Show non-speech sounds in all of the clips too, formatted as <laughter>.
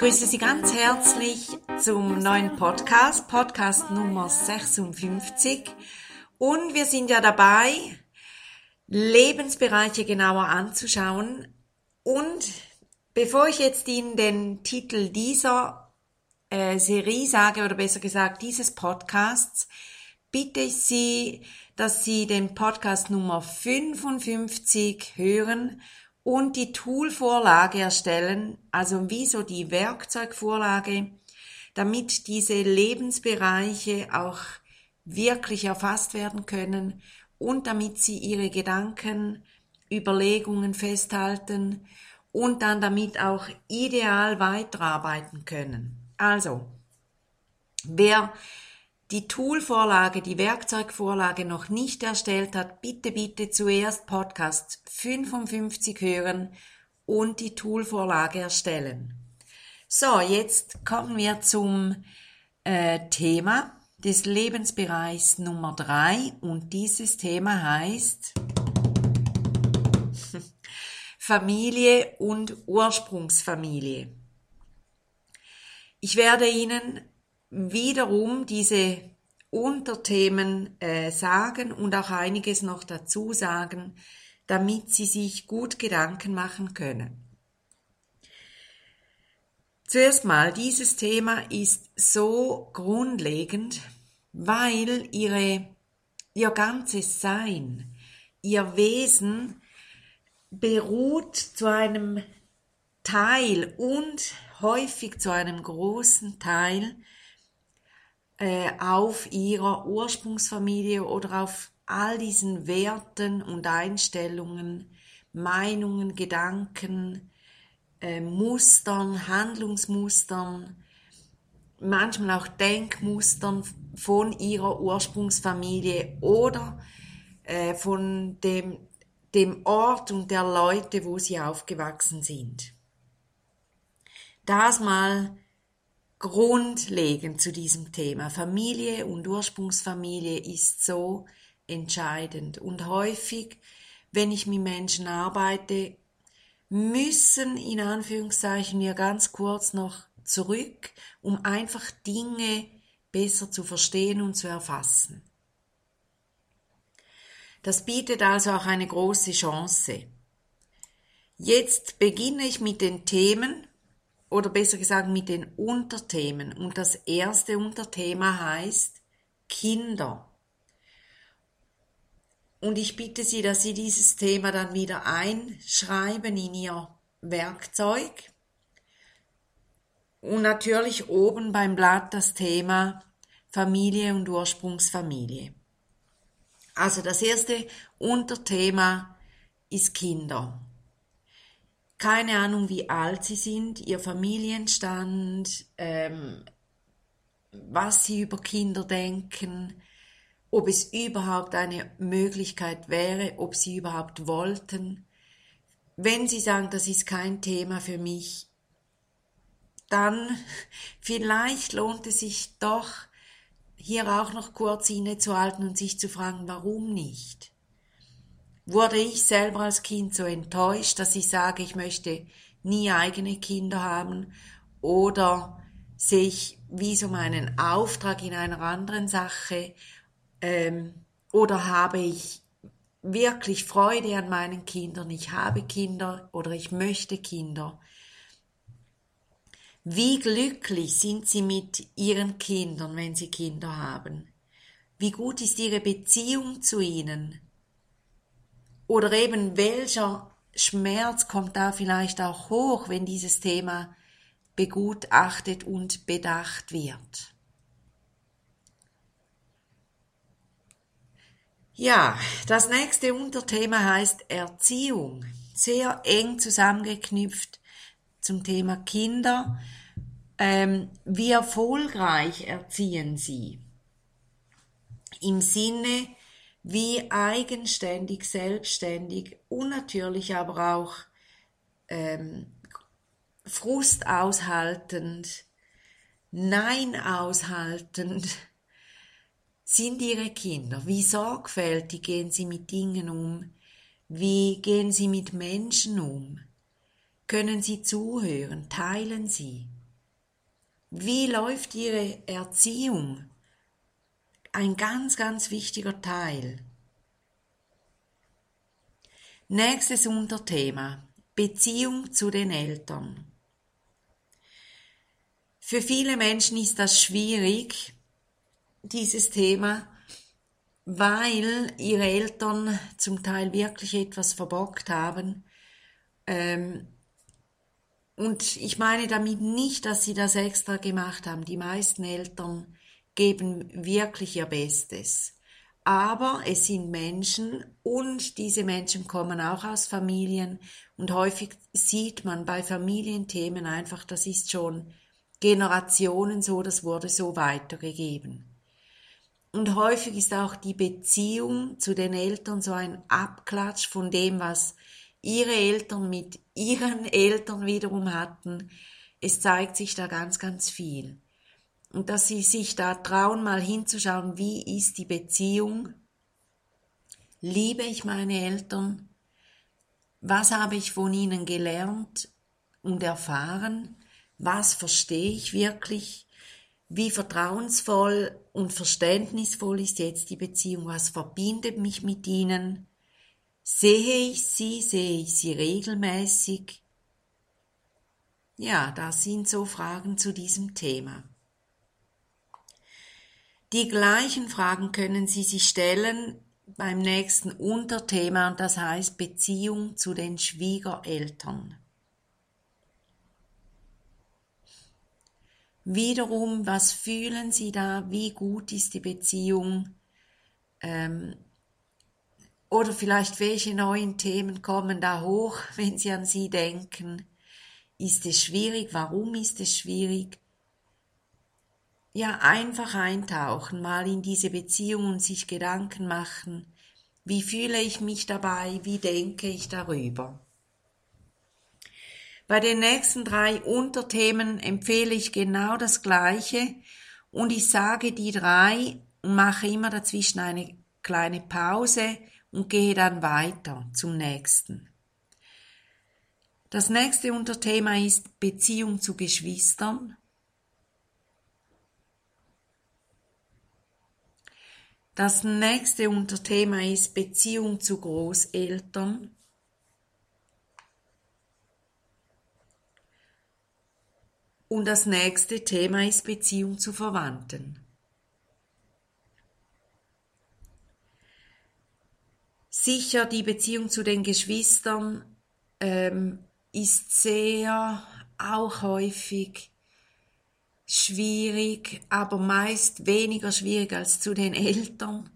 grüße Sie ganz herzlich zum neuen Podcast, Podcast Nummer 56. Und wir sind ja dabei, Lebensbereiche genauer anzuschauen. Und bevor ich jetzt Ihnen den Titel dieser äh, Serie sage, oder besser gesagt dieses Podcasts, bitte ich Sie, dass Sie den Podcast Nummer 55 hören und die Toolvorlage erstellen, also wie so die Werkzeugvorlage, damit diese Lebensbereiche auch wirklich erfasst werden können und damit Sie Ihre Gedanken, Überlegungen festhalten und dann damit auch ideal weiterarbeiten können. Also, wer die Toolvorlage, die Werkzeugvorlage noch nicht erstellt hat, bitte, bitte zuerst Podcast 55 hören und die Toolvorlage erstellen. So, jetzt kommen wir zum äh, Thema des Lebensbereichs Nummer drei und dieses Thema heißt <laughs> Familie und Ursprungsfamilie. Ich werde Ihnen wiederum diese Unterthemen äh, sagen und auch einiges noch dazu sagen, damit Sie sich gut Gedanken machen können. Zuerst mal, dieses Thema ist so grundlegend, weil ihre, ihr ganzes Sein, ihr Wesen beruht zu einem Teil und häufig zu einem großen Teil äh, auf ihrer Ursprungsfamilie oder auf all diesen Werten und Einstellungen, Meinungen, Gedanken, äh, Mustern, Handlungsmustern, manchmal auch Denkmustern von ihrer Ursprungsfamilie oder äh, von dem, dem Ort und der Leute, wo sie aufgewachsen sind. Das mal grundlegend zu diesem Thema. Familie und Ursprungsfamilie ist so entscheidend. Und häufig, wenn ich mit Menschen arbeite, müssen in Anführungszeichen wir ganz kurz noch zurück, um einfach Dinge besser zu verstehen und zu erfassen. Das bietet also auch eine große Chance. Jetzt beginne ich mit den Themen, oder besser gesagt mit den Unterthemen. Und das erste Unterthema heißt Kinder. Und ich bitte Sie, dass Sie dieses Thema dann wieder einschreiben in Ihr Werkzeug. Und natürlich oben beim Blatt das Thema Familie und Ursprungsfamilie. Also das erste Unterthema ist Kinder keine Ahnung, wie alt sie sind, ihr Familienstand, ähm, was sie über Kinder denken, ob es überhaupt eine Möglichkeit wäre, ob sie überhaupt wollten. Wenn sie sagen, das ist kein Thema für mich, dann <laughs> vielleicht lohnt es sich doch, hier auch noch kurz innezuhalten und sich zu fragen, warum nicht? Wurde ich selber als Kind so enttäuscht, dass ich sage, ich möchte nie eigene Kinder haben oder sehe ich wie so meinen Auftrag in einer anderen Sache ähm, oder habe ich wirklich Freude an meinen Kindern, ich habe Kinder oder ich möchte Kinder. Wie glücklich sind Sie mit Ihren Kindern, wenn Sie Kinder haben? Wie gut ist Ihre Beziehung zu ihnen? Oder eben welcher Schmerz kommt da vielleicht auch hoch, wenn dieses Thema begutachtet und bedacht wird. Ja, das nächste Unterthema heißt Erziehung. Sehr eng zusammengeknüpft zum Thema Kinder. Ähm, wie erfolgreich erziehen sie? Im Sinne wie eigenständig, selbstständig und natürlich aber auch ähm, Frust aushaltend, Nein aushaltend <laughs> sind ihre Kinder? Wie sorgfältig gehen sie mit Dingen um? Wie gehen sie mit Menschen um? Können sie zuhören? Teilen sie? Wie läuft ihre Erziehung? Ein ganz, ganz wichtiger Teil. Nächstes Unterthema. Beziehung zu den Eltern. Für viele Menschen ist das schwierig, dieses Thema, weil ihre Eltern zum Teil wirklich etwas verbockt haben. Ähm, und ich meine damit nicht, dass sie das extra gemacht haben. Die meisten Eltern geben wirklich ihr Bestes. Aber es sind Menschen und diese Menschen kommen auch aus Familien und häufig sieht man bei Familienthemen einfach, das ist schon Generationen so, das wurde so weitergegeben. Und häufig ist auch die Beziehung zu den Eltern so ein Abklatsch von dem, was ihre Eltern mit ihren <laughs> Eltern wiederum hatten. Es zeigt sich da ganz, ganz viel. Und dass sie sich da trauen, mal hinzuschauen, wie ist die Beziehung? Liebe ich meine Eltern? Was habe ich von ihnen gelernt und erfahren? Was verstehe ich wirklich? Wie vertrauensvoll und verständnisvoll ist jetzt die Beziehung? Was verbindet mich mit ihnen? Sehe ich sie? Sehe ich sie regelmäßig? Ja, das sind so Fragen zu diesem Thema. Die gleichen Fragen können Sie sich stellen beim nächsten Unterthema das heißt Beziehung zu den Schwiegereltern. Wiederum, was fühlen Sie da? Wie gut ist die Beziehung? Ähm, oder vielleicht welche neuen Themen kommen da hoch, <laughs> wenn Sie an sie denken? Ist es schwierig? Warum ist es schwierig? Ja, einfach eintauchen, mal in diese Beziehung und sich Gedanken machen. Wie fühle ich mich dabei? Wie denke ich darüber? Bei den nächsten drei Unterthemen empfehle ich genau das Gleiche und ich sage die drei und mache immer dazwischen eine kleine Pause und gehe dann weiter zum nächsten. Das nächste Unterthema ist Beziehung zu Geschwistern. Das nächste Unterthema ist Beziehung zu Großeltern. Und das nächste Thema ist Beziehung zu Verwandten. Sicher, die Beziehung zu den Geschwistern ähm, ist sehr auch häufig schwierig, aber meist weniger schwierig als zu den Eltern.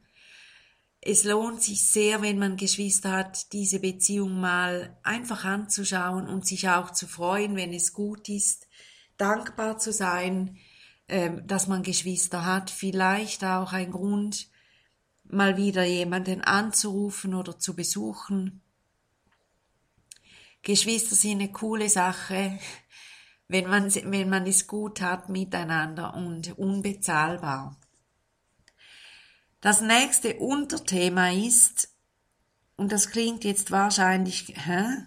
Es lohnt sich sehr, wenn man Geschwister hat, diese Beziehung mal einfach anzuschauen und sich auch zu freuen, wenn es gut ist dankbar zu sein, ähm, dass man Geschwister hat, vielleicht auch ein Grund, mal wieder jemanden anzurufen oder zu besuchen. Geschwister sind eine coole Sache, wenn man, wenn man es gut hat miteinander und unbezahlbar. Das nächste Unterthema ist, und das klingt jetzt wahrscheinlich, hä?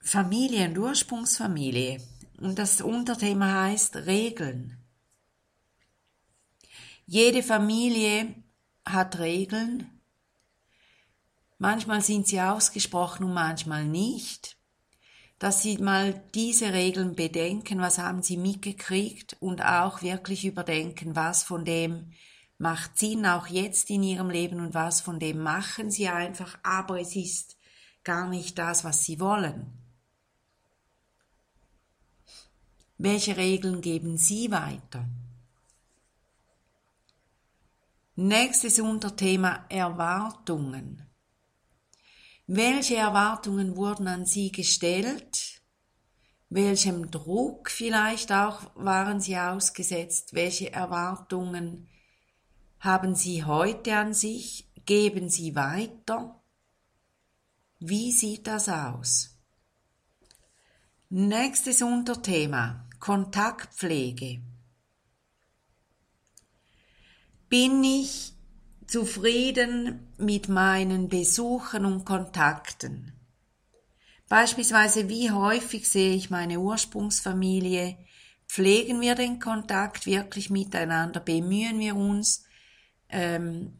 Familie und Ursprungsfamilie. Und das Unterthema heißt Regeln. Jede Familie hat Regeln. Manchmal sind sie ausgesprochen und manchmal nicht. Dass sie mal diese Regeln bedenken, was haben sie mitgekriegt und auch wirklich überdenken, was von dem macht Sinn auch jetzt in ihrem Leben und was von dem machen sie einfach, aber es ist gar nicht das, was sie wollen. Welche Regeln geben Sie weiter? Nächstes Unterthema Erwartungen. Welche Erwartungen wurden an Sie gestellt? Welchem Druck vielleicht auch waren Sie ausgesetzt? Welche Erwartungen haben Sie heute an sich? Geben Sie weiter? Wie sieht das aus? Nächstes Unterthema Kontaktpflege. Bin ich zufrieden mit meinen Besuchen und Kontakten? Beispielsweise, wie häufig sehe ich meine Ursprungsfamilie? Pflegen wir den Kontakt wirklich miteinander? Bemühen wir uns, ähm,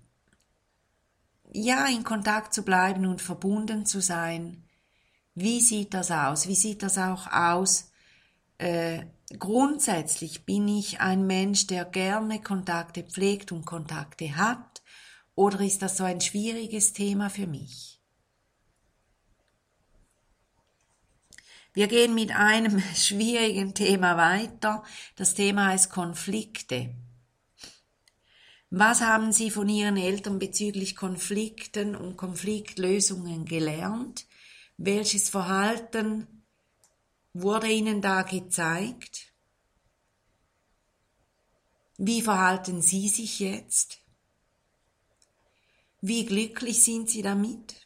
ja, in Kontakt zu bleiben und verbunden zu sein? Wie sieht das aus? Wie sieht das auch aus? Äh, grundsätzlich bin ich ein Mensch, der gerne Kontakte pflegt und Kontakte hat, oder ist das so ein schwieriges Thema für mich? Wir gehen mit einem <laughs> schwierigen Thema weiter. Das Thema heißt Konflikte. Was haben Sie von Ihren Eltern bezüglich Konflikten und Konfliktlösungen gelernt? Welches Verhalten wurde Ihnen da gezeigt? Wie verhalten Sie sich jetzt? Wie glücklich sind Sie damit?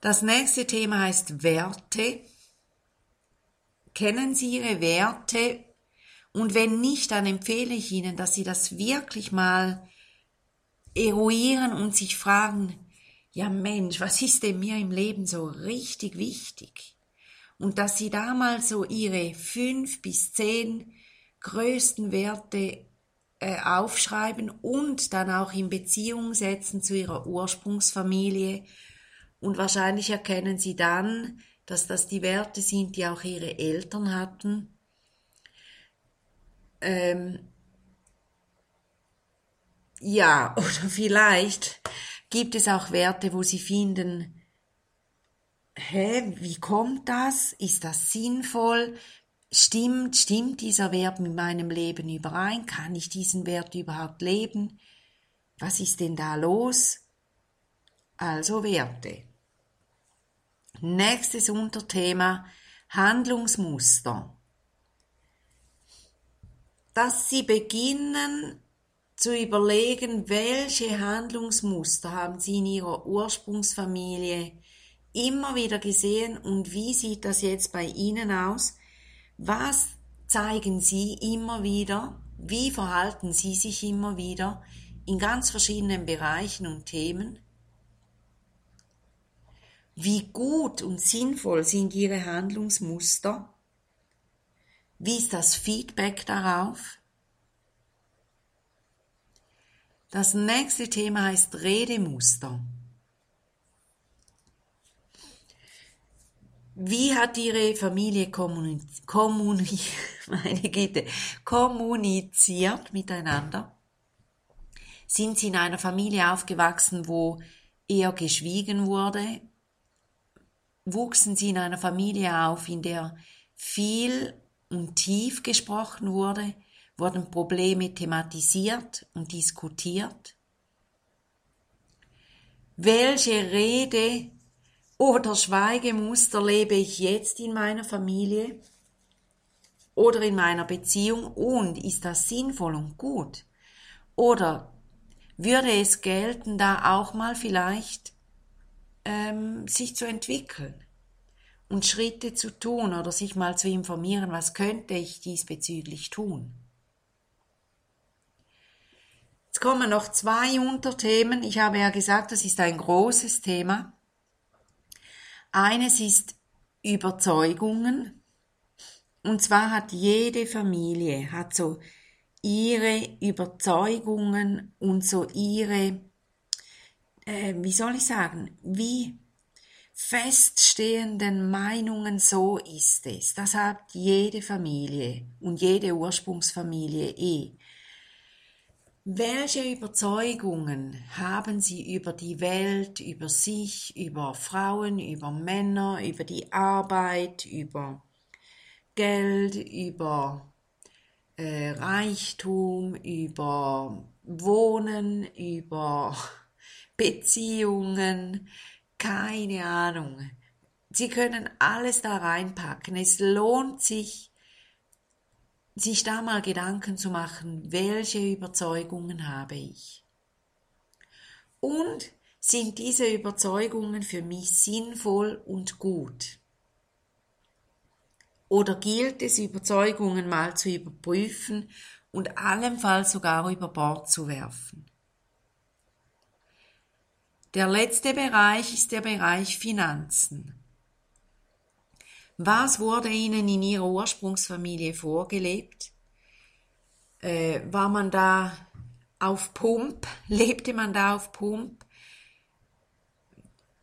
Das nächste Thema heißt Werte. Kennen Sie Ihre Werte? Und wenn nicht, dann empfehle ich Ihnen, dass Sie das wirklich mal eruieren und sich fragen, ja Mensch, was ist denn mir im Leben so richtig wichtig? Und dass Sie da mal so Ihre fünf bis zehn größten Werte äh, aufschreiben und dann auch in Beziehung setzen zu Ihrer Ursprungsfamilie und wahrscheinlich erkennen sie dann, dass das die Werte sind, die auch ihre Eltern hatten. Ähm, ja, <laughs> oder vielleicht gibt es auch Werte, wo sie finden, hä, wie kommt das? Ist das sinnvoll? Stimmt, stimmt dieser Wert mit meinem Leben überein? Kann ich diesen Wert überhaupt leben? Was ist denn da los? Also Werte. Nächstes Unterthema Handlungsmuster. Dass Sie beginnen zu überlegen, welche Handlungsmuster haben Sie in Ihrer Ursprungsfamilie immer wieder gesehen und wie sieht das jetzt bei Ihnen aus? Was zeigen Sie immer wieder? Wie verhalten Sie sich immer wieder in ganz verschiedenen Bereichen und Themen? Wie gut und sinnvoll sind Ihre Handlungsmuster? Wie ist das Feedback darauf? Das nächste Thema heißt Redemuster. Wie hat Ihre Familie <laughs> kommuniziert miteinander? Sind Sie in einer Familie aufgewachsen, wo eher geschwiegen wurde, wuchsen sie in einer Familie auf, in der viel und tief gesprochen wurde, wurden Probleme thematisiert und diskutiert. Welche Rede oder Schweigemuster lebe ich jetzt in meiner Familie oder in meiner Beziehung und ist das sinnvoll und gut? Oder würde es gelten, da auch mal vielleicht ähm, sich zu entwickeln und Schritte zu tun oder sich mal zu informieren, was könnte ich diesbezüglich tun. Jetzt kommen noch zwei Unterthemen. Ich habe ja gesagt, das ist ein großes Thema. Eines ist Überzeugungen. Und zwar hat jede Familie, hat so ihre Überzeugungen und so ihre äh, wie soll ich sagen, wie feststehenden Meinungen so ist es. Das hat jede Familie und jede Ursprungsfamilie eh. Welche Überzeugungen haben Sie über die Welt, über sich, über Frauen, über Männer, über die Arbeit, über Geld, über äh, Reichtum, über Wohnen, über <laughs> Beziehungen, keine Ahnung. Sie können alles da reinpacken. Es lohnt sich, sich da mal Gedanken zu machen, welche Überzeugungen habe ich. Und sind diese Überzeugungen für mich sinnvoll und gut? Oder gilt es, Überzeugungen mal zu überprüfen und allenfalls sogar über Bord zu werfen? Der letzte Bereich ist der Bereich Finanzen. Was wurde Ihnen in Ihrer Ursprungsfamilie vorgelebt? Äh, war man da auf Pump? <laughs> Lebte man da auf Pump?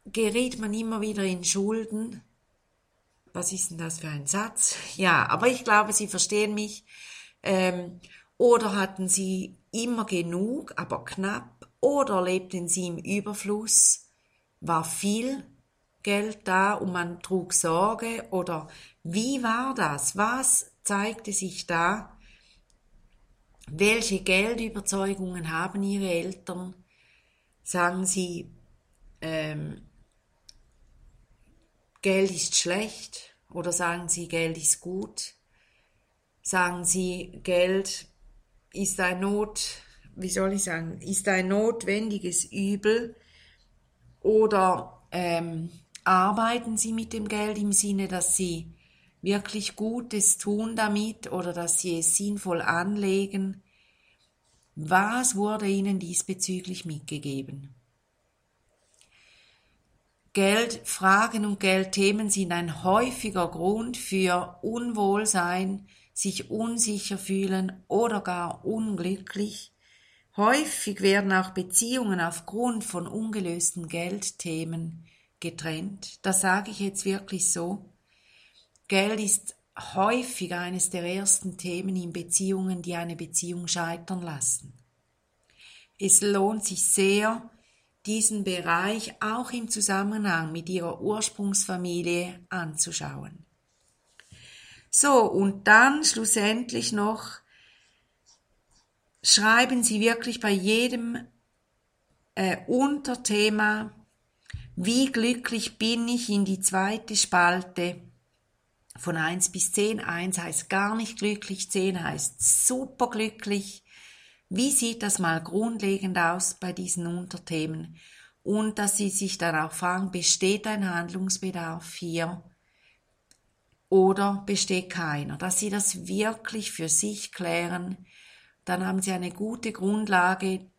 Geriet man immer wieder in Schulden? Was ist denn das für ein Satz? <laughs> Ja, aber ich glaube, Sie verstehen mich. Ähm, oder hatten Sie immer genug, aber knapp? Oder lebten Sie im Überfluss? War viel Geld da und man trug Sorge? Oder wie war das? Was zeigte sich da? Welche Geldüberzeugungen haben Ihre Eltern? Sagen Sie, ähm, Geld ist schlecht oder sagen Sie, Geld ist gut? Sagen Sie, Geld ist ein Not, wie soll ich sagen, ist ein notwendiges Übel oder ähm, arbeiten Sie mit dem Geld im Sinne, dass Sie wirklich Gutes tun damit oder dass Sie es sinnvoll anlegen? Was wurde Ihnen diesbezüglich mitgegeben? Geldfragen und Geldthemen sind ein häufiger Grund für Unwohlsein, sich unsicher fühlen oder gar unglücklich. Häufig werden auch Beziehungen aufgrund von ungelösten Geldthemen getrennt. Das sage ich jetzt wirklich so. Geld ist häufig eines der ersten Themen in Beziehungen, die eine Beziehung scheitern lassen. Es lohnt sich sehr, diesen Bereich auch im Zusammenhang mit ihrer Ursprungsfamilie anzuschauen. So, und dann schlussendlich noch, schreiben Sie wirklich bei jedem äh, Unterthema, wie glücklich bin ich in die zweite Spalte von 1 bis 10. 1 heißt gar nicht glücklich, 10 heißt super glücklich. Wie sieht das mal grundlegend aus bei diesen Unterthemen? Und dass Sie sich dann auch fragen, besteht ein Handlungsbedarf hier oder besteht keiner? Dass Sie das wirklich für sich klären, dann haben Sie eine gute Grundlage,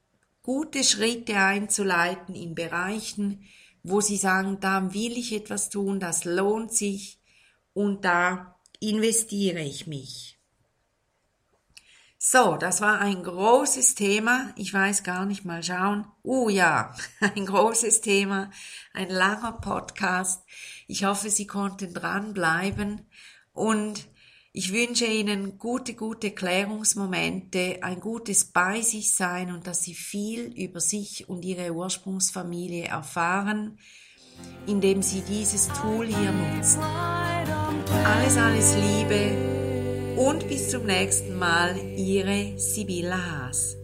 gute Schritte einzuleiten in Bereichen, wo Sie sagen, da will ich etwas tun, das lohnt sich und da investiere ich mich. So, das war ein großes Thema. Ich weiß gar nicht mal schauen. Oh ja, <laughs> ein großes Thema, ein langer Podcast. Ich hoffe, Sie konnten dranbleiben und ich wünsche Ihnen gute, gute Klärungsmomente, ein gutes Bei sich sein und dass Sie viel über sich und Ihre Ursprungsfamilie erfahren, indem Sie dieses Tool hier nutzen. Alles, alles Liebe und bis zum nächsten Mal, Ihre Sibylla Haas.